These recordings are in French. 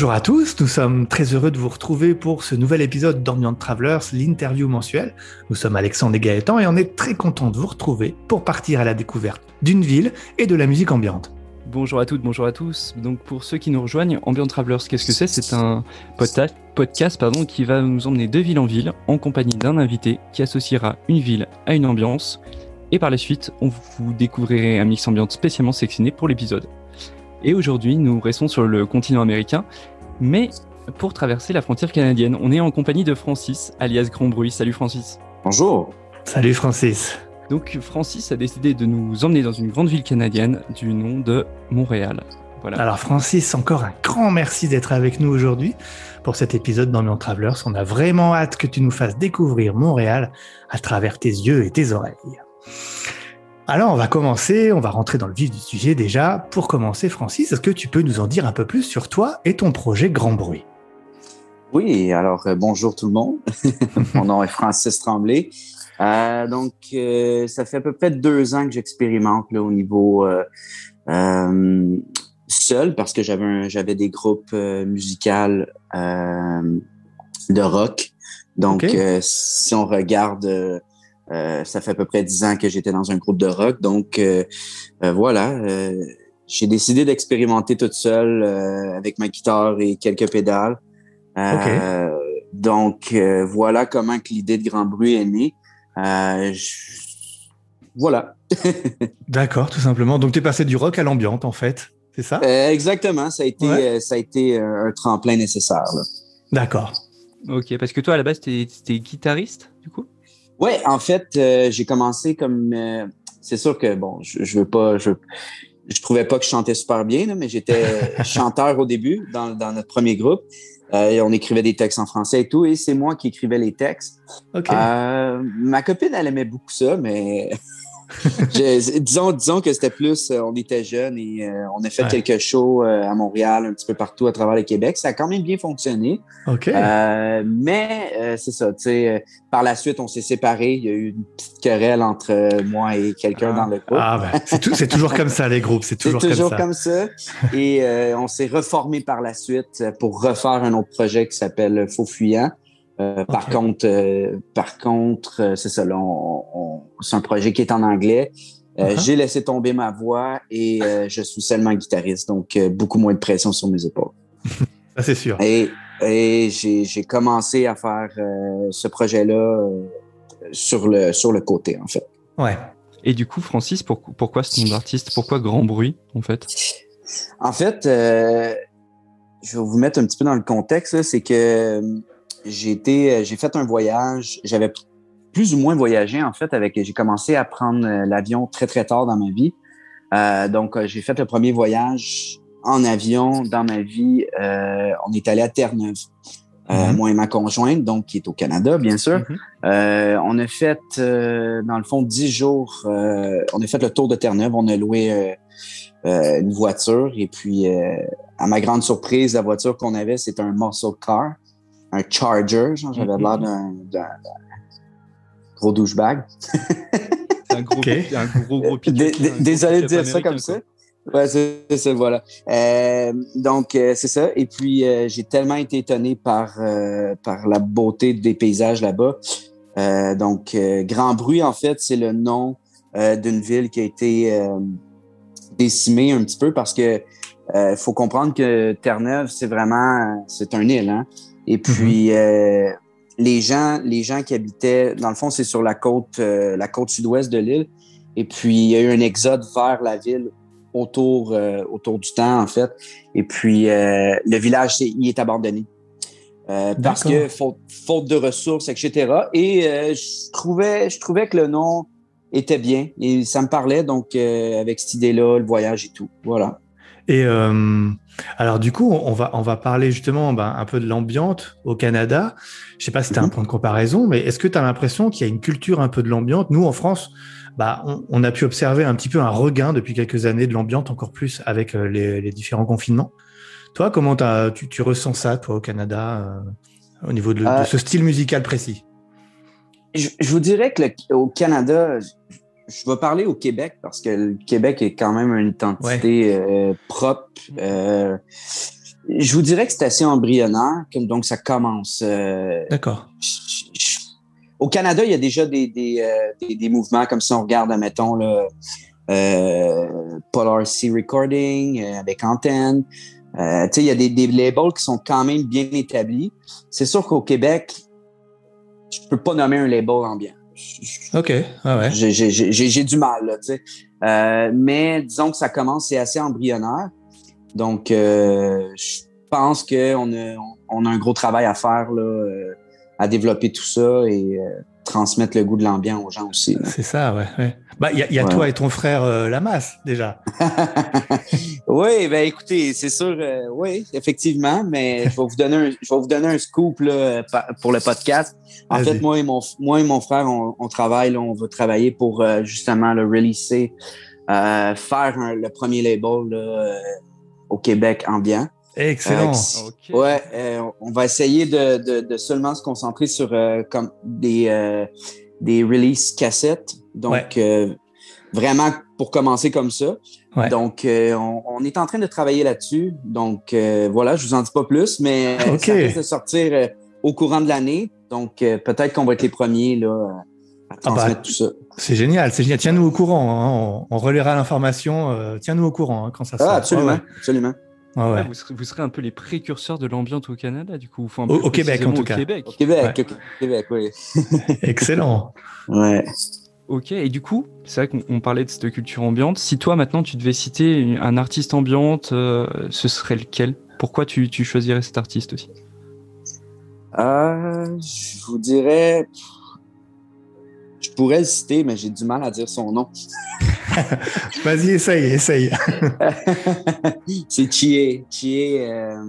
Bonjour à tous, nous sommes très heureux de vous retrouver pour ce nouvel épisode d'Ambient Travelers, l'interview mensuelle. Nous sommes Alexandre et Gaëtan et on est très content de vous retrouver pour partir à la découverte d'une ville et de la musique ambiante. Bonjour à toutes, bonjour à tous. Donc pour ceux qui nous rejoignent, Ambient Travelers, qu'est-ce que c'est? C'est un podcast pardon, qui va nous emmener de ville en ville en compagnie d'un invité qui associera une ville à une ambiance. Et par la suite, on vous découvrirez un mix ambiante spécialement sélectionné pour l'épisode. Et aujourd'hui, nous restons sur le continent américain, mais pour traverser la frontière canadienne. On est en compagnie de Francis, alias Grand Bruit. Salut Francis. Bonjour. Salut Francis. Donc Francis a décidé de nous emmener dans une grande ville canadienne du nom de Montréal. Voilà. Alors Francis, encore un grand merci d'être avec nous aujourd'hui pour cet épisode d'Ambient Travelers. On a vraiment hâte que tu nous fasses découvrir Montréal à travers tes yeux et tes oreilles. Alors on va commencer, on va rentrer dans le vif du sujet déjà. Pour commencer Francis, est-ce que tu peux nous en dire un peu plus sur toi et ton projet Grand Bruit? Oui, alors euh, bonjour tout le monde. Mon nom est Francis Tremblay. Euh, donc, euh, ça fait à peu près deux ans que j'expérimente au niveau euh, euh, seul parce que j'avais j'avais des groupes musicaux de rock. Donc, si on regarde, ça fait à peu près dix ans que j'étais dans un groupe de rock. Donc, voilà, j'ai décidé d'expérimenter toute seule avec ma guitare et quelques pédales. Donc, voilà comment que l'idée de Grand Bruit est née. Euh, voilà. D'accord, tout simplement. Donc, tu es passé du rock à l'ambiante, en fait, c'est ça? Euh, exactement. Ça a été, euh, ça a été un tremplin nécessaire. D'accord. Ok, parce que toi, à la base, tu étais guitariste, du coup? Oui, en fait, j'ai commencé comme. c'est sûr que, bon, je, je veux pas. Je, je trouvais pas que je chantais super bien, mais j'étais chanteur au début dans, dans notre premier groupe. Euh, on écrivait des textes en français et tout, et c'est moi qui écrivais les textes. Euh, ma copine, elle aimait beaucoup ça, mais disons, disons que c'était plus, euh, on était jeunes et euh, on a fait quelques shows euh, à Montréal, un petit peu partout à travers le Québec. Ça a quand même bien fonctionné. mais c'est ça, tu sais, par la suite, on s'est séparés. Il y a eu une petite querelle entre moi et quelqu'un dans le groupe. Ah, ben, c'est, toujours comme ça, les groupes. C'est toujours, toujours comme, ça. Et on s'est reformé par la suite pour refaire un autre projet qui s'appelle Faux Fuyant. Euh, par contre, euh, par contre, euh, c'est ça. Là, c'est un projet qui est en anglais. Uh-huh. J'ai laissé tomber ma voix et je suis seulement guitariste, donc beaucoup moins de pression sur mes épaules. ça c'est sûr. Et, j'ai commencé à faire ce projet-là sur le sur le côté en fait. Ouais. Et du coup, Francis, pourquoi ce nom d'artiste? Pourquoi Grand Bruit en fait? En fait, je vais vous mettre un petit peu dans le contexte. C'est que j'ai été, euh, j'ai fait un voyage. J'avais plus ou moins voyagé en fait avec. J'ai commencé à prendre euh, l'avion très très tard dans ma vie. Euh, donc j'ai fait le premier voyage en avion dans ma vie. Euh, on est allé à Terre-Neuve. Euh, mhm. moi et ma conjointe, donc qui est au Canada, bien sûr. Mhm. euh, on a fait, dans le fond, dix jours. on a fait le tour de Terre-Neuve. On a loué une voiture et puis, à ma grande surprise, la voiture qu'on avait, c'était un muscle car un Charger. Genre, j'avais l'air mm-hmm. d'un, gros douchebag. C'est un gros, un gros, gros Désolé de dire ça comme ça. Ouais, c'est ça, voilà. Euh, donc, euh, c'est ça. Et puis, euh, j'ai tellement été étonné par, par la beauté des paysages là-bas. donc, Grand Bruit, en fait, c'est le nom d'une ville qui a été décimée un petit peu parce que faut comprendre que Terre-Neuve, c'est vraiment, c'est un île, hein. Et mhm. puis, euh, les, gens, les gens qui habitaient, dans le fond, c'est sur la côte, euh, la côte sud-ouest de l'île. Et puis, il y a eu un exode vers la ville autour, euh, autour du temps, en fait. Et puis, le village, il est abandonné. parce que faute, faute, de ressources, etc. Et je, trouvais, je trouvais que le nom était bien et ça me parlait, donc, avec cette idée-là, le voyage et tout. Voilà. Et euh, alors du coup, on va on va parler justement ben, un peu de l'ambiance au Canada. Je sais pas si tu as un mhm. point de comparaison, mais est-ce que tu as l'impression qu'il y a une culture un peu de l'ambiance? Nous, en France, bah, on, a pu observer un petit peu un regain depuis quelques années de l'ambiance, encore plus avec euh, les, différents confinements. Toi, comment tu, tu, ressens ça, toi, au Canada, euh, au niveau de, ce style musical précis? Je, vous dirais que au Canada, je vais parler au Québec parce que le Québec est quand même une identité euh, propre. Euh, je vous dirais que c'est assez embryonnaire, donc ça commence. Euh, D'accord. Au Canada, il y a déjà des, des, des, des mouvements comme si on regarde, mettons, le Polar Sea Recording avec Antenne. Euh, il y a des, des, labels qui sont quand même bien établis. C'est sûr qu'au Québec, je peux pas nommer un label ambiant. OK. Ah ouais. J'ai du mal, là, tu sais. Euh, mais disons que ça commence, c'est assez embryonnaire. Donc, euh, je pense qu'on a, on a un gros travail à faire là, euh, à développer tout ça et transmettre le goût de l'ambiance aux gens aussi. C'est ça, ouais. ouais. Bah, il y a, y a toi et ton frère euh, Lamas déjà. oui, ben écoutez, c'est sûr, euh, oui, effectivement, mais je vais vous donner un, je vais vous donner un scoop là, pour le podcast. En fait, moi et mon, moi et mon frère, on, on travaille, là, on va travailler pour euh, justement le releaser, euh, faire un, le premier label là, euh, au Québec ambiant. Excellent. Okay. Ouais, on va essayer de, de, de, seulement se concentrer sur comme des des releases cassettes. Donc, ouais. euh, vraiment pour commencer comme ça. Ouais. Donc, euh, on, on, est en train de travailler là-dessus. Donc, euh, voilà, je vous en dis pas plus, mais okay. ça risque de sortir au courant de l'année. Donc, peut-être qu'on va être les premiers là, à transmettre ah bah, tout ça. C'est génial, c'est génial. Tiens-nous au courant. Hein. On, on, relaiera l'information. Tiens-nous au courant hein, quand ça sort. Ah, absolument, absolument. Ah ouais. vous, serez, vous, serez, un peu les précurseurs de l'ambiance au Canada, du coup. Au, au, Québec, en tout au cas. Québec. Au Québec, ouais. au Québec, oui. Excellent. Ouais. Ok, et du coup, c'est vrai qu'on parlait de cette culture ambiante. Si toi, maintenant, tu devais citer un artiste ambiante, euh, ce serait lequel? Pourquoi tu, tu, choisirais cet artiste aussi? Euh, Je vous dirais... Je pourrais le citer, mais j'ai du mal à dire son nom. Vas-y, essaye, essaye. c'est Chie. Chie, euh,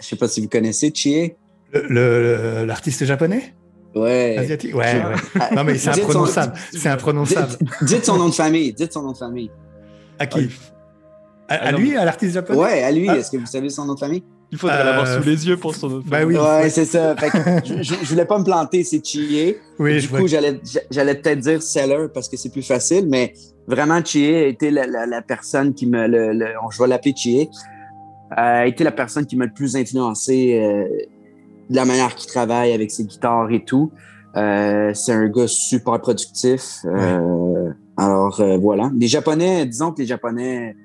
je sais pas si vous connaissez Chie. L'artiste japonais? Ouais. Asiatique? Ouais, ouais. Non, mais c'est imprononçable. C'est imprononçable. Dites, dites, son nom de famille. Dites son nom de famille. À qui? À, à, lui, à l'artiste japonais? Ouais, à lui. Ah. Est-ce que vous savez son nom de famille? Il faudrait euh... l'avoir sous les yeux pour son. Bah oui. Ouais, c'est ça. Fait que je, je, je, voulais pas me planter, c'est Chie. Oui, du je coup, j'allais, j'allais peut-être dire Seller parce que c'est plus facile, mais vraiment, Chie a été la, la, la personne qui me. Le, le, je vais l'appeler Chie. A été la personne qui m'a le plus influencé euh, de la manière qu'il travaille avec ses guitares et tout. Euh, c'est un gars super productif. Euh, alors euh, voilà. Les Japonais, disons que les Japonais,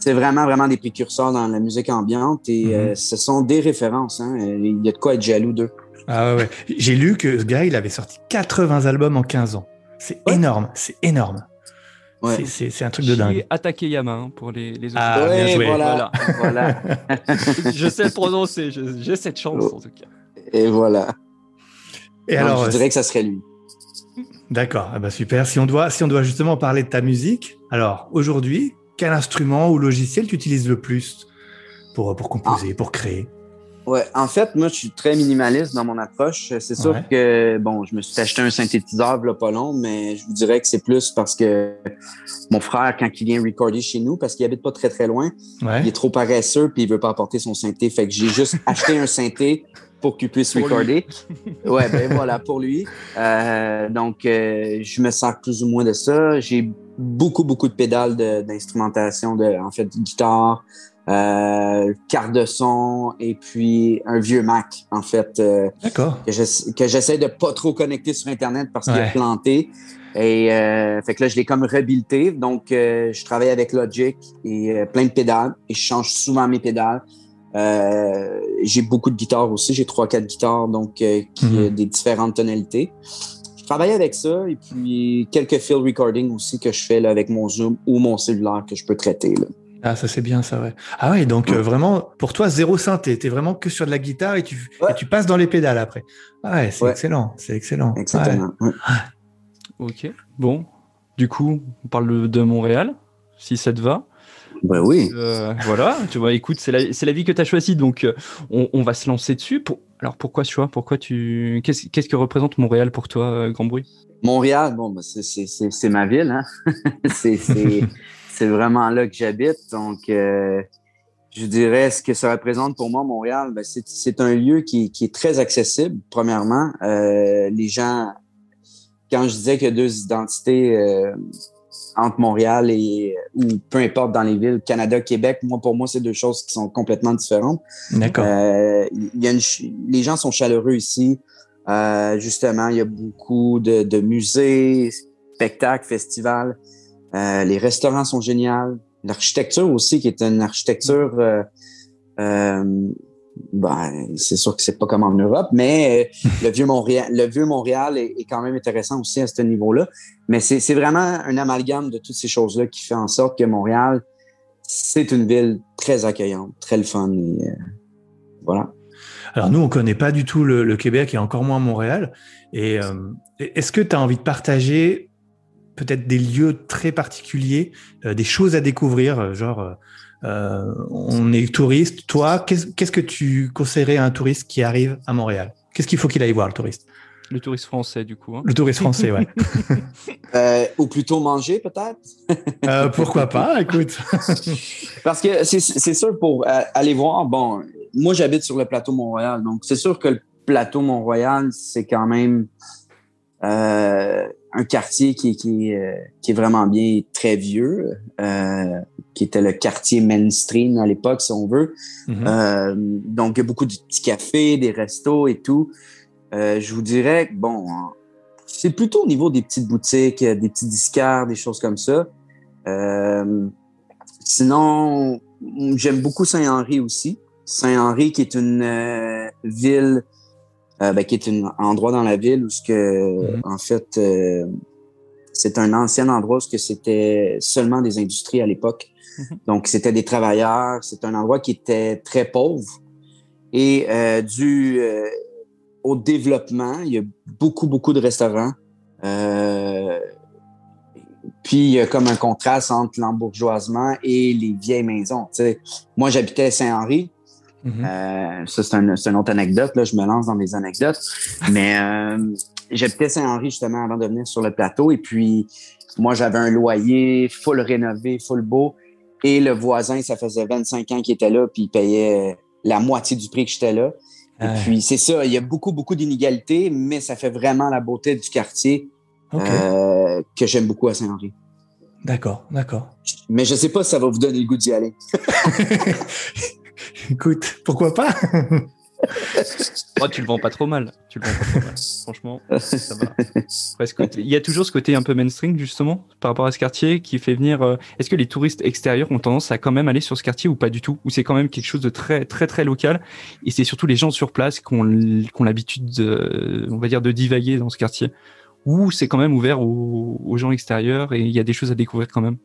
c'est vraiment, vraiment des précurseurs dans la musique ambiante et Mhm. mm -hmm. ce sont des références. Hein. Il y a de quoi être jaloux d'eux. Ah ouais. J'ai lu que ce gars, il avait sorti 80 albums en 15 ans. C'est ouais. énorme, c'est énorme. Ouais. C'est un truc de dingue. Atakeyama hein, pour les, les autres. Ah, ouais, bien joué. Voilà. voilà. je sais le prononcer, j'ai cette chance Oh. en tout cas. Et voilà. Et alors, je dirais que ça serait lui. D'accord, ah bah super. Si on, doit, si on doit justement parler de ta musique, alors aujourd'hui, quel instrument ou logiciel tu utilises le plus pour, pour composer, ah. pour créer? Ouais, en fait, moi, je suis très minimaliste dans mon approche. C'est sûr ouais. que, bon, je me suis acheté un synthétiseur là, pas long, mais je vous dirais que c'est plus parce que mon frère, quand il vient recorder chez nous, parce qu'il habite pas très très loin, ouais. il est trop paresseux puis il veut pas apporter son synthé. Fait que j'ai juste acheté un synthé pour qu'il puisse pour recorder. ouais, ben voilà, pour lui. Euh, donc, euh, je me sers plus ou moins de ça. J'ai beaucoup, beaucoup de pédales d'instrumentation, de, de, en fait, de guitare, euh, carte de son et puis un vieux Mac, en fait. Euh, D'accord. Que j'essaie de pas trop connecter sur Internet parce qu'il ouais. est planté. Et euh, fait que là, je l'ai comme rebuilté. Donc, euh, je travaille avec Logic et euh, plein de pédales et je change souvent mes pédales. Euh, j'ai beaucoup de guitares aussi. J'ai trois, quatre guitares, donc euh, qui mm -hmm. des différentes tonalités. Je travaille avec ça et puis quelques field recording aussi que je fais là, avec mon Zoom ou mon cellulaire que je peux traiter. Là. Ah, ça c'est bien ça, ouais. Ah ouais, donc ouais. Euh, vraiment, pour toi, zéro synthé. T'es vraiment que sur de la guitare et tu, ouais. et tu passes dans les pédales après. Ah ouais, c'est ouais. excellent, c'est excellent. Exactement. Ok, bon. Du coup, on parle de Montréal, si ça te va. Ben oui. Euh, voilà, tu vois, écoute, c'est la, la vie que tu as choisie, donc euh, on, on, va se lancer dessus. Pour... Alors pourquoi ce choix Pourquoi tu Qu'est-ce qu que représente Montréal pour toi, euh, Grand Bruit? Montréal, bon, ben, c'est ma ville, hein. c'est vraiment là que j'habite, donc euh, je dirais ce que ça représente pour moi Montréal. Ben, c'est un lieu qui, qui, est très accessible. Premièrement, euh, les gens, quand je disais qu'il y a deux identités entre Montréal et ou peu importe dans les villes, Canada, Québec, moi pour moi c'est deux choses qui sont complètement différentes. D'accord. Euh, il y a les gens sont chaleureux ici. Euh, justement, il y a beaucoup de, de musées, spectacles, festivals. Euh, les restaurants sont géniaux. L'architecture aussi, qui est une architecture euh, euh, ben, c'est sûr que c'est pas comme en Europe, mais euh, le vieux Montréal, le vieux Montréal est, quand même intéressant aussi à ce niveau-là. Mais c'est vraiment un amalgame de toutes ces choses-là qui fait en sorte que Montréal, c'est une ville très accueillante, très le fun. Euh, voilà. Alors nous, on connaît pas du tout le, Québec et encore moins Montréal. Et euh, est-ce que tu as envie de partager peut-être des lieux très particuliers, des choses à découvrir, genre euh, on est touriste. Toi, qu'est-ce que tu conseillerais à un touriste qui arrive à Montréal? Qu'est-ce qu'il faut qu'il aille voir, le touriste? Le touriste français, du coup. Hein. Le touriste français, ouais. euh, ou plutôt manger, peut-être? Euh, Pourquoi pas, écoute. Parce que c'est sûr, pour aller voir, bon, moi, j'habite sur le plateau Montréal, donc c'est sûr que le plateau Mont-Royal, c'est quand même euh, un quartier qui, qui, qui, est vraiment bien très vieux, euh, qui était le quartier mainstream à l'époque, si on veut. Mm-hmm. euh, donc, il y a beaucoup de petits cafés, des restos et tout. Euh, je vous dirais que, bon, c'est plutôt au niveau des petites boutiques, des petits disquaires, des choses comme ça. Euh, sinon, j'aime beaucoup Saint-Henri aussi. Saint-Henri, qui est une ville euh, ben, qui est un endroit dans la ville où ce que, mhm. en fait, euh, c'est un ancien endroit où c'était seulement des industries à l'époque. Mhm. Donc, c'était des travailleurs. C'est un endroit qui était très pauvre. Et euh, dû au développement, il y a beaucoup, beaucoup de restaurants. puis, il y a comme un contraste entre l'embourgeoisement et les vieilles maisons. moi, j'habitais à Saint-Henri. Mm-hmm. Euh, ça, c'est un, une autre anecdote. Là, je me lance dans des anecdotes. Mais euh, j'habitais Saint-Henri justement avant de venir sur le plateau. Et puis, moi, j'avais un loyer full rénové, full beau. Et le voisin, ça faisait 25 ans qu'il était là, puis il payait la moitié du prix que j'étais là. Et puis, c'est ça, il y a beaucoup, beaucoup d'inégalités, mais ça fait vraiment la beauté du quartier euh, que j'aime beaucoup à Saint-Henri. D'accord, d'accord. Mais je sais pas si ça va vous donner le goût d'y aller. Écoute, pourquoi pas? Oh, tu le vends pas trop mal. Tu le vends pas trop mal. Franchement, ça va. il y a toujours ce côté un peu mainstream, justement, par rapport à ce quartier, qui fait venir. Euh, est-ce que les touristes extérieurs ont tendance à quand même aller sur ce quartier ou pas du tout? Ou c'est quand même quelque chose de très, très, très local? Et c'est surtout les gens sur place qui ont, l'habitude, de, on va dire, de divaguer dans ce quartier Ou c'est quand même ouvert aux gens extérieurs et il y a des choses à découvrir quand même?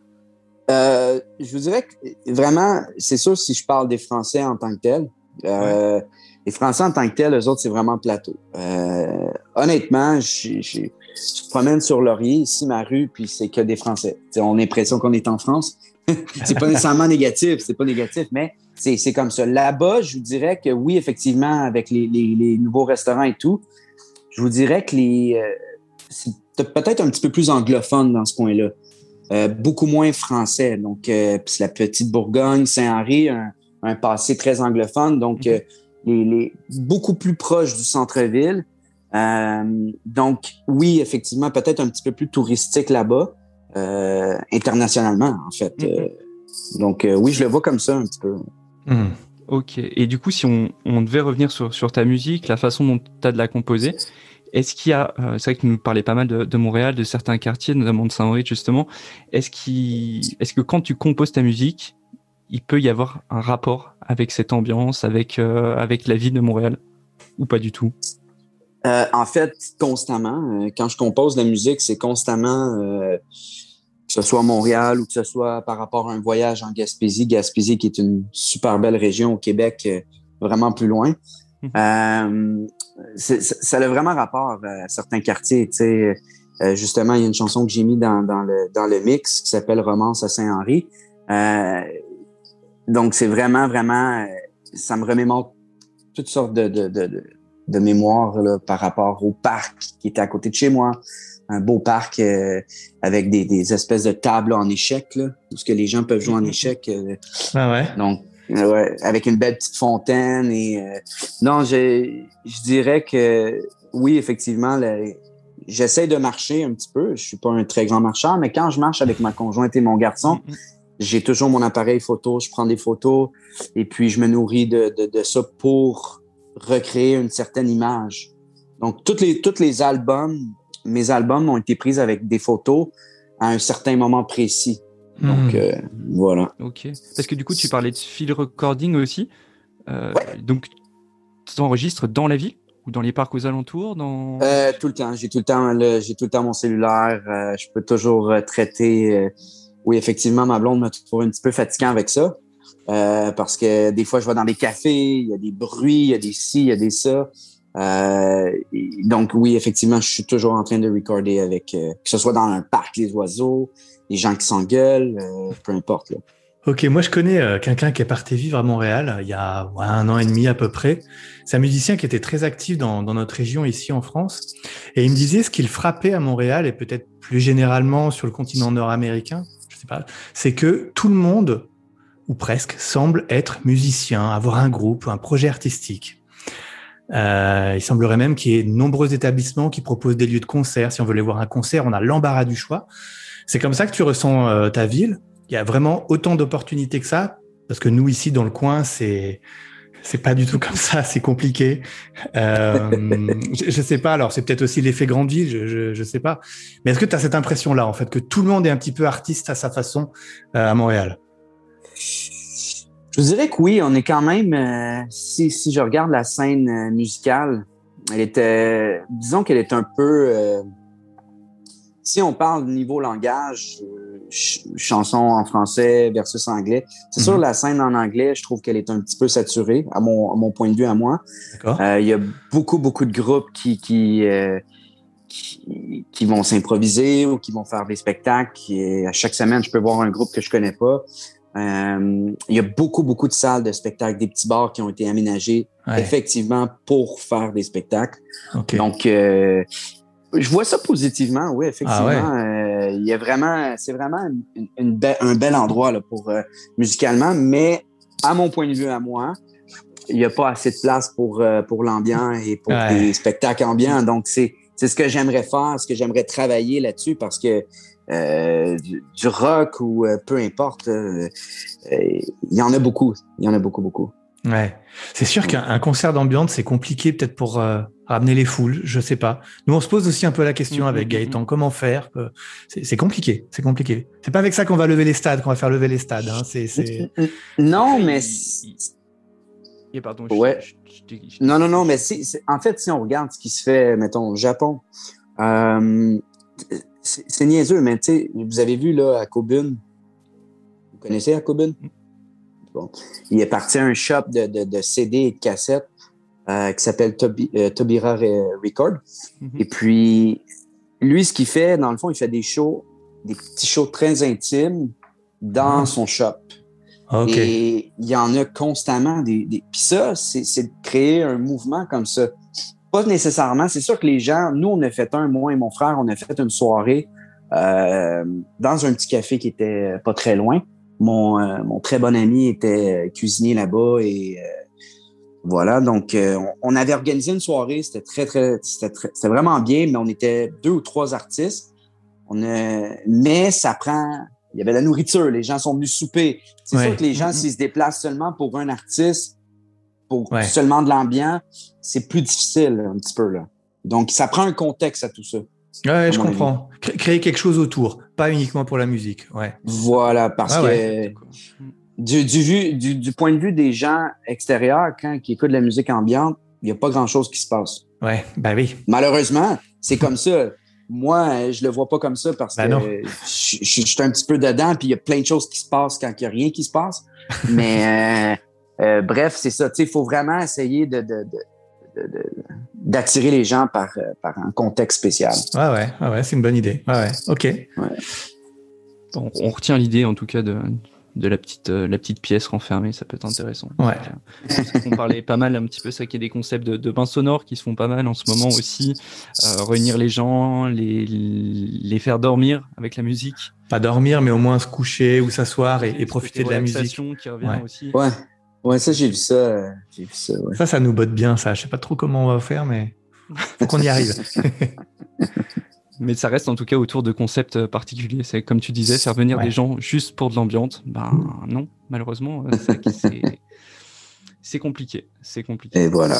Euh, je vous dirais que vraiment, c'est sûr si je parle des Français en tant que tels. Euh, Les Français en tant que tels, eux autres, c'est vraiment plateau. Euh, honnêtement, je, je, je promène sur Laurier, ici, ma rue, puis c'est que des Français. on a l'impression qu'on est en France. c'est pas nécessairement négatif, c'est pas négatif, mais c'est comme ça. Là-bas, je vous dirais que oui, effectivement, avec les, les, les, nouveaux restaurants et tout, je vous dirais que les euh, c'est peut-être un petit peu plus anglophone dans ce coin-là. Euh, beaucoup moins français. Donc, euh, la petite Bourgogne, Saint-Henri, un, un, passé très anglophone. Donc, euh, les, les, beaucoup plus proche du centre-ville. donc, oui, effectivement, peut-être un petit peu plus touristique là-bas, internationalement, en fait. Mm-hmm. donc, oui, je le vois comme ça un petit peu. Mm. Ok. Et du coup, si on, on devait revenir sur, sur, ta musique, la façon dont tu as de la composer, est-ce qu'il y a, euh, c'est vrai que tu nous parlais pas mal de, Montréal, de certains quartiers, notamment de Saint-Henri justement. Est-ce est-ce que quand tu composes ta musique, il peut y avoir un rapport avec cette ambiance, avec euh, avec la ville de Montréal, ou pas du tout? Euh, En fait, constamment. Quand je compose la musique, c'est constamment que ce soit à Montréal ou que ce soit par rapport à un voyage en Gaspésie. Gaspésie qui est une super belle région au Québec, vraiment plus loin. Hum ça a vraiment rapport à certains quartiers. Tu sais, euh, justement, il y a une chanson que j'ai mis dans, dans, le, dans le mix qui s'appelle Romance à Saint-Henri. Euh, donc, c'est vraiment, vraiment, euh, ça me remémore toutes sortes de, de, de, de mémoires là, par rapport au parc qui était à côté de chez moi. Un beau parc avec des, des espèces de tables en échec, là, où ce que les gens peuvent jouer en mm-hmm. échec. ah ouais? Donc, Ouais, avec une belle petite fontaine et euh, non, je, je dirais que oui, effectivement, j'essaie de marcher un petit peu. Je suis pas un très grand marcheur, mais quand je marche avec ma conjointe et mon garçon, mm, mm. j'ai toujours mon appareil photo, je prends des photos et puis je me nourris de, de, ça pour recréer une certaine image. Donc, tous les, toutes les albums, mes albums ont été pris avec des photos à un certain moment précis. Donc, mm. euh, voilà. Ok. Parce que du coup, tu parlais de field recording aussi. Euh, Donc, tu t'enregistres dans la ville ou dans les parcs aux alentours dans... Euh, tout le temps. J'ai tout le temps, j'ai tout le temps mon cellulaire. Euh, je peux toujours traiter. oui, effectivement, ma blonde me trouve un petit peu fatiguant avec ça. parce que des fois, je vais dans des cafés, il y a des bruits, il y a des ci, il y a des ça. donc oui, effectivement, je suis toujours en train de recorder avec, que ce soit dans un parc, les oiseaux, les gens qui s'engueulent, peu importe. Ok, moi je connais euh, quelqu'un qui est parti vivre à Montréal il y a un an et demi à peu près. C'est un musicien qui était très actif dans, notre région ici en France. Et il me disait ce qu'il frappait à Montréal et peut-être plus généralement sur le continent nord-américain, je sais pas, c'est que tout le monde, ou presque, semble être musicien, avoir un groupe, un projet artistique. Euh, il semblerait même qu'il y ait de nombreux établissements qui proposent des lieux de concert. Si on veut aller voir un concert, on a l'embarras du choix. C'est comme ça que tu ressens euh, ta ville il y a vraiment autant d'opportunités que ça, parce que nous ici dans le coin, c'est c'est pas du tout comme ça, c'est compliqué. Euh, je, je, sais pas. Alors c'est peut-être aussi l'effet grande ville, je, je, je, sais pas. Mais est-ce que tu as cette impression-là en fait que tout le monde est un petit peu artiste à sa façon euh, à Montréal? Je dirais que oui, on est quand même. Euh, si, si je regarde la scène musicale, elle était, disons qu'elle est un peu. Euh, si on parle niveau langage, chanson en français versus anglais. C'est sûr, mhm. la scène en anglais, je trouve qu'elle est un petit peu saturée, à mon, à mon point de vue, à moi. Euh, il y a beaucoup, beaucoup de groupes qui, qui, euh, qui, qui, vont s'improviser ou qui vont faire des spectacles. Et à chaque semaine, je peux voir un groupe que je connais pas. Euh, il y a beaucoup, beaucoup de salles de spectacles, des petits bars qui ont été aménagés effectivement pour faire des spectacles. Donc, euh, je vois ça positivement, oui, effectivement. Ah euh, il y a vraiment, c'est vraiment une, un bel endroit là, pour euh, musicalement, mais à mon point de vue, à moi, il n'y a pas assez de place pour, euh, pour l'ambiance et pour des spectacles ambiants. Donc, c'est, c'est ce que j'aimerais faire, ce que j'aimerais travailler là-dessus parce que du, du, rock ou peu importe, il y en a beaucoup. Il y en a beaucoup, beaucoup. Ouais, c'est sûr qu'un concert d'ambiance, c'est compliqué peut-être pour euh, ramener les foules, je sais pas. Nous, on se pose aussi un peu la question mm, avec mm, Gaëtan, mm. comment faire C'est compliqué, c'est compliqué. C'est pas avec ça qu'on va lever les stades, qu'on va faire lever les stades. Hein. Non, mais... pardon, ouais. Non, non, non, mais c'est, en fait, si on regarde ce qui se fait, mettons, au Japon, euh, c'est niaiseux, mais tu sais, vous avez vu là à Kobun, vous connaissez à Kobun il est parti à un shop de, CD et de cassettes euh, qui s'appelle euh, Tobira Record. Mhm. Et puis, lui, ce qu'il fait, dans le fond, il fait des shows, des petits shows très intimes dans ah. son shop. Et il y en a constamment des. Puis ça, c'est de créer un mouvement comme ça. Pas nécessairement. C'est sûr que les gens, nous, on a fait un, moi et mon frère, on a fait une soirée euh, dans un petit café qui était pas très loin. Mon, euh, mon très bon ami était euh, cuisinier là-bas et euh, voilà. Donc, on, avait organisé une soirée. C'était très, très, c'était vraiment bien, mais on était deux ou trois artistes. On mais ça prend. Il y avait la nourriture. Les gens sont venus souper. C'est sûr que les gens, s'ils se déplacent seulement pour un artiste, pour seulement de l'ambiance, c'est plus difficile un petit peu là. Donc, ça prend un contexte à tout ça. Ouais, je comprends. Créer quelque chose autour, pas uniquement pour la musique. Ouais. Voilà, parce ah que du, du, du, point de vue des gens extérieurs, quand qui écoutent de la musique ambiante, il n'y a pas grand-chose qui se passe. Ouais, ben oui. Malheureusement, c'est comme ça. Moi, je le vois pas comme ça parce ben que je, suis un petit peu dedans, puis il y a plein de choses qui se passent quand il n'y a rien qui se passe. Mais euh, euh, bref, c'est ça. Il faut vraiment essayer de, de, de d'attirer les gens par, euh, par un contexte spécial. Ouais, ouais, ouais, c'est une bonne idée. Ouais, ouais, ok. on retient l'idée en tout cas de, de la petite euh, la petite pièce renfermée, ça peut être intéressant. Ouais. on parlait pas mal un petit peu ça qui est des concepts de, de bains sonores qui se font pas mal en ce moment aussi, euh, réunir les gens, les les faire dormir avec la musique. Pas dormir, mais au moins se coucher ou s'asseoir et, et profiter de la musique. qui revient aussi. Ouais. Ouais, ça, j'ai vu ça. J'ai vu ça, Ça, ça nous botte bien, ça. Je sais pas trop comment on va faire, mais faut qu'on y arrive. Mais ça reste en tout cas autour de concepts particuliers. C'est comme tu disais, faire venir des gens juste pour de l'ambiance. Ben non, malheureusement, c'est compliqué. C'est compliqué. Et voilà.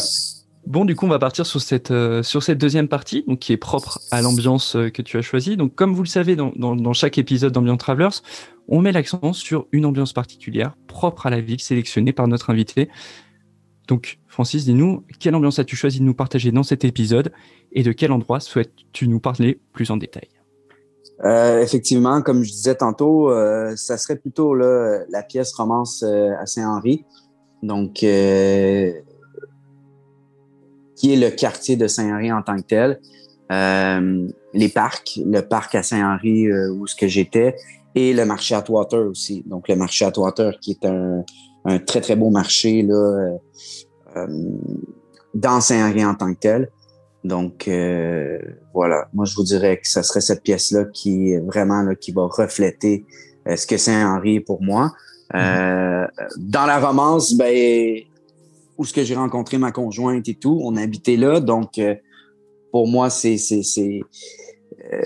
Bon, du coup, on va partir sur cette, euh, sur cette deuxième partie, donc qui est propre à l'ambiance euh, que tu as choisie. Donc, comme vous le savez, dans, dans, dans chaque épisode d'Ambiance Travelers, on met l'accent sur une ambiance particulière, propre à la ville, sélectionnée par notre invité. Donc, Francis, dis-nous, quelle ambiance as-tu choisi de nous partager dans cet épisode et de quel endroit souhaites-tu nous parler plus en détail? Euh, effectivement, comme je disais tantôt, euh, ça serait plutôt la pièce romance à Saint-Henri. Donc, qui est le quartier de Saint-Henri en tant que tel. Euh, les parcs, le parc à Saint-Henri euh, où ce que j'étais, et le marché Atwater aussi. Donc le marché Atwater qui est un, un très très beau marché là, euh, euh dans Saint-Henri en tant que tel. Donc euh, voilà, moi je vous dirais que ce serait cette pièce là qui vraiment là, qui va refléter ce que Saint-Henri est pour moi. Dans la romance, ben où ce que j'ai rencontré ma conjointe et tout. On habitait là, donc pour moi, c'est c'est c'est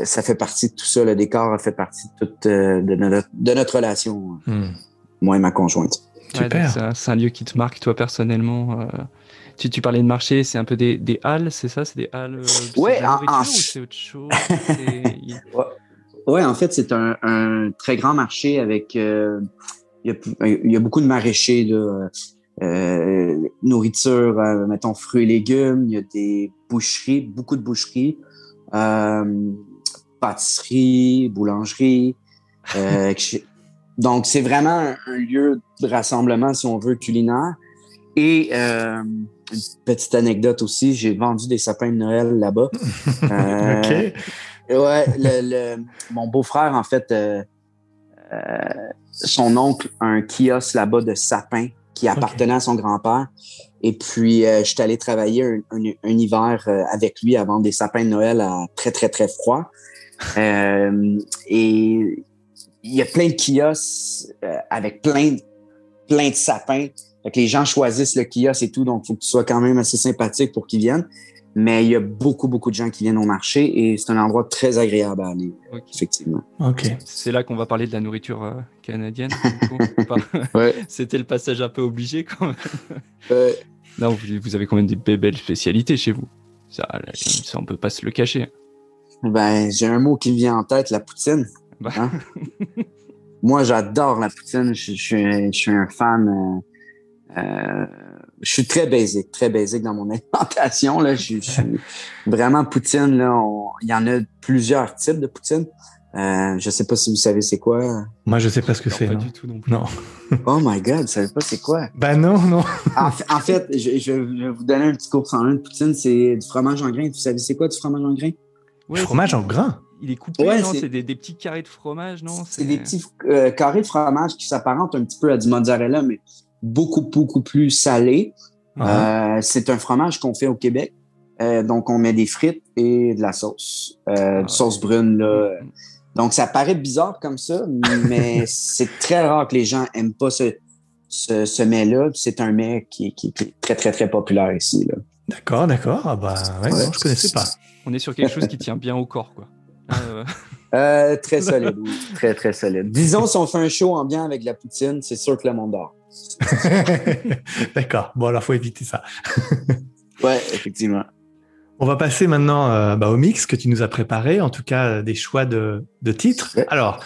ça fait partie de tout ça. Le décor a fait partie de toute de, notre, de notre relation, hmm. moi et ma conjointe. Super. c'est un, lieu qui te marque toi personnellement. Tu, tu, parlais de marché, c'est un peu des, des halles, c'est ça C'est des halles Ouais, en, c'est autre chose? Ouais. en fait, c'est un, un, très grand marché avec. il, y a, il y a beaucoup de maraîchers. Là. Euh, nourriture, euh, mettons fruits et légumes, il y a des boucheries, beaucoup de boucheries, euh, pâtisseries, boulangeries. Euh, donc, c'est vraiment un, lieu de rassemblement, si on veut, culinaire. Et une petite anecdote aussi, j'ai vendu des sapins de Noël là-bas. OK. Ouais, le, mon beau-frère, en fait, son oncle a un kiosque là-bas de sapins qui appartenait à son grand-père. Et puis, euh, je suis allé travailler un, hiver euh, avec lui à vendre des sapins de Noël à très, très, très froid. Euh, et il y a plein de kiosques avec plein, plein de sapins. Fait que les gens choisissent le kiosque et tout, donc il faut que tu sois quand même assez sympathique pour qu'ils viennent. Mais il y a beaucoup, beaucoup de gens qui viennent au marché et c'est un endroit très agréable à aller, effectivement. Ok. C'est là qu'on va parler de la nourriture euh, canadienne. C'était le passage un peu obligé quand même. Non, vous, avez quand même des belles spécialités chez vous. Ça, ça on peut pas se le cacher. Ben, j'ai un mot qui me vient en tête, la poutine. Bah. Hein? Moi, j'adore la poutine. Je, je, suis un fan. Euh, euh je suis très basique, très basique dans mon alimentation. Là. Je, suis vraiment poutine. Là, il y en a plusieurs types de poutine. Euh, je sais pas si vous savez c'est quoi. Moi, je sais pas ce que c'est. Pas du tout non plus. Non. oh my God, vous savez pas c'est quoi? Ben non, non. en, fait, je, vais vous donner un petit cours en un de poutine. C'est du fromage en grain. Vous savez c'est quoi du fromage en grain? du fromage en grain? Il est coupé, ouais, non? C'est des, des, petits carrés de fromage, non? C'est des petits euh, carrés de fromage qui s'apparentent un petit peu à du mozzarella, mais beaucoup, beaucoup plus salé. Ah. Euh, c'est un fromage qu'on fait au Québec. Euh, donc, on met des frites et de la sauce, euh, ah sauce brune. Là. Mm-hmm. Donc, ça paraît bizarre comme ça, mais c'est très rare que les gens aiment pas ce, ce, ce mets-là. C'est un mets qui, qui, qui, est très, très, très populaire ici. D'accord, d'accord. Ah bah, ouais, Non, je connaissais pas. On est sur quelque chose qui tient bien au corps, quoi. Euh, très solide, oui. Très, très solide. Disons, si on fait un show en bien avec la poutine, c'est sûr que le monde dort. D'accord. Bon, alors, faut éviter ça. ouais, effectivement. On va passer maintenant euh, bah, au mix que tu nous as préparé, en tout cas euh, des choix de, de titres. Alors,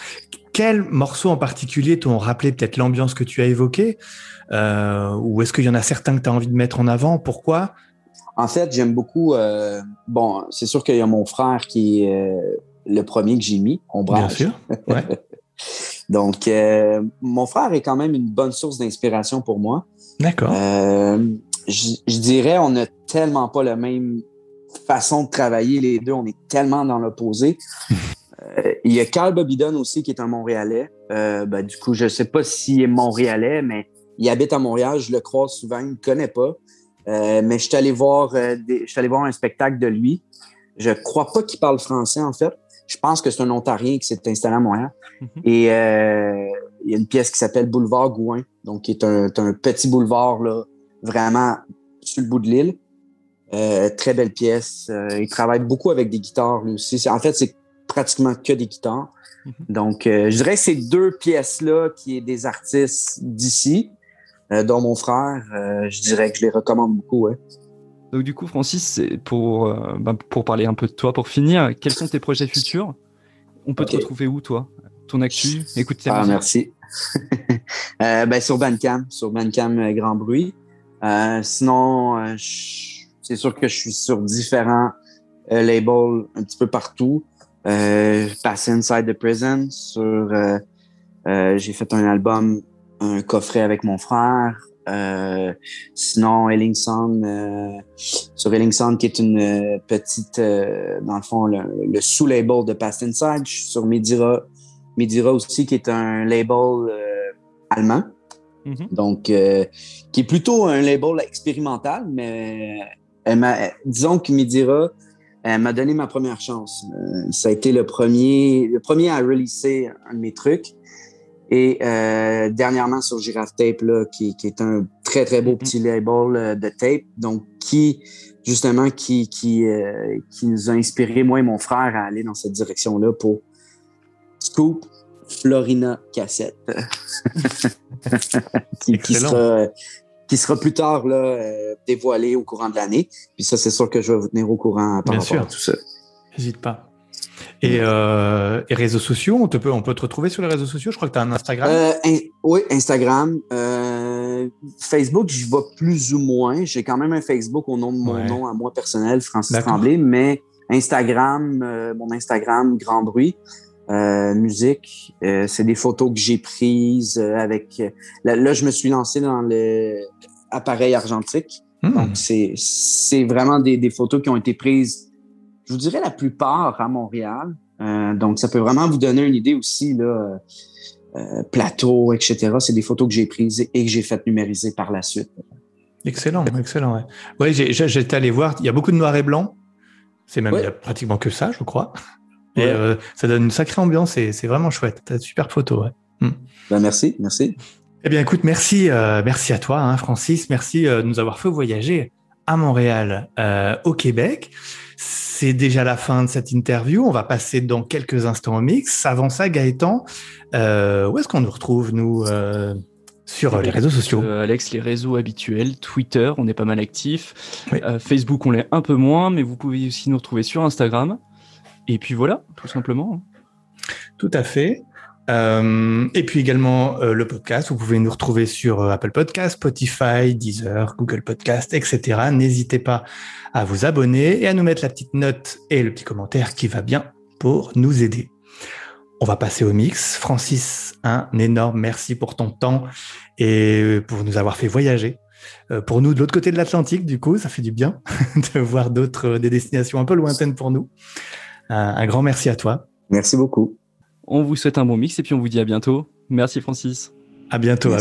quels morceaux en particulier t'ont rappelé peut-être l'ambiance que tu as évoquée euh, Ou est-ce qu'il y en a certains que tu as envie de mettre en avant? Pourquoi? En fait, j'aime beaucoup. Euh, bon, c'est sûr qu'il y a mon frère qui le premier que j'ai mis, Ombrage. Bien sûr. Ouais. Donc, euh, mon frère est quand même une bonne source d'inspiration pour moi. D'accord. Euh, je, dirais, on n'a tellement pas la même façon de travailler les deux. On est tellement dans l'opposé. Euh, il y a Carl Bobidon aussi qui est un Montréalais. Ben, du coup, je ne sais pas s'il est Montréalais, mais il habite à Montréal. Je le crois souvent. Il ne me connaît pas. mais je suis allé voir, je suis allé voir un spectacle de lui. Je crois pas qu'il parle français en fait. Je pense que c'est un Ontarien qui s'est installé à Montréal. Mhm. Et euh, il y a une pièce qui s'appelle Boulevard Gouin, donc qui est un, petit boulevard là, vraiment sur le bout de l'île. très belle pièce. il travaille beaucoup avec des guitares lui aussi. En fait, c'est pratiquement que des guitares. Mhm. Donc, je dirais que ces deux pièces-là, qui est des artistes d'ici, dont mon frère, je dirais que je les recommande beaucoup. Donc du coup, Francis, pour, ben, pour parler un peu de toi, pour finir, quels sont tes projets futurs? On peut te retrouver où, toi? Ton actu? Écoute Ah, merci. Euh, ben, sur Bandcamp, sur Bandcamp euh, Grand Bruit. Euh, sinon, c'est sûr que je suis sur différents labels un petit peu partout. Pass Inside the Prison, sur j'ai fait un album, un coffret avec mon frère. Sinon, Ellingson, sur Ellingson, qui est une petite, dans le fond, le, sous-label de Pass Inside. Je suis sur Medira, Medira aussi, qui est un label allemand. Mhm. Donc, euh, qui est plutôt un label expérimental, mais elle disons que Midira, m'a donné ma première chance. Euh, ça a été le premier, le premier à releaser un de mes trucs. Et euh, dernièrement sur Giraffe Tape, là, qui, qui, est un très, très beau mhm. petit label de tape, donc qui, justement, qui, qui, qui nous a inspiré, moi et mon frère, à aller dans cette direction-là pour Scoop, Florina Cassette. qui, sera, qui, sera, plus tard là, euh, dévoilé au courant de l'année. Puis ça, c'est sûr que je vais vous tenir au courant par rapport à tout ça. N'hésite pas. Et, euh, et, réseaux sociaux, on, te peut, on peut te retrouver sur les réseaux sociaux? Je crois que tu as un Instagram. Euh, oui, Instagram. Facebook, j'y vais plus ou moins. J'ai quand même un Facebook au nom de mon nom à moi personnel, Francis Tremblay, mais Instagram, mon Instagram, Grand Bruit. Euh, musique. Euh, c'est des photos que j'ai prises euh, avec. Là, je me suis lancé dans l'appareil argentique. Hmm. Donc, c'est, c'est vraiment des, des, photos qui ont été prises, je vous dirais la plupart à Montréal. donc, ça peut vraiment vous donner une idée aussi, là, plateau, etc. C'est des photos que j'ai prises et que j'ai faites numériser par la suite. Excellent, excellent. Ouais j'ai, j'étais allé voir, il y a beaucoup de noir et blanc. C'est même, il y a pratiquement que ça, je crois. Et euh, ça donne une sacrée ambiance et c'est vraiment chouette. T'as de super photos. Ouais. Hmm. Ben merci, merci. Eh bien, écoute, merci, euh, merci à toi, hein, Francis. Merci euh, de nous avoir fait voyager à Montréal, au Québec. C'est déjà la fin de cette interview. On va passer dans quelques instants au mix. Avant ça, Gaëtan, où est-ce qu'on nous retrouve, nous sur les réseaux sociaux? Alex, les réseaux habituels, Twitter, on est pas mal actifs. Facebook, on l'est un peu moins, mais vous pouvez aussi nous retrouver sur Instagram. Et puis voilà, tout simplement. Tout à fait. Euh, et puis également euh, le podcast, vous pouvez nous retrouver sur euh, Apple Podcast, Spotify, Deezer, Google Podcast, etc. N'hésitez pas à vous abonner et à nous mettre la petite note et le petit commentaire qui va bien pour nous aider. On va passer au mix. Francis, un énorme merci pour ton temps et pour nous avoir fait voyager. pour nous, de l'autre côté de l'Atlantique, du coup, ça fait du bien de voir d'autres, des destinations un peu lointaines pour nous. Un, grand merci à toi. Merci beaucoup. On vous souhaite un bon mix et puis on vous dit à bientôt. Merci Francis. À bientôt.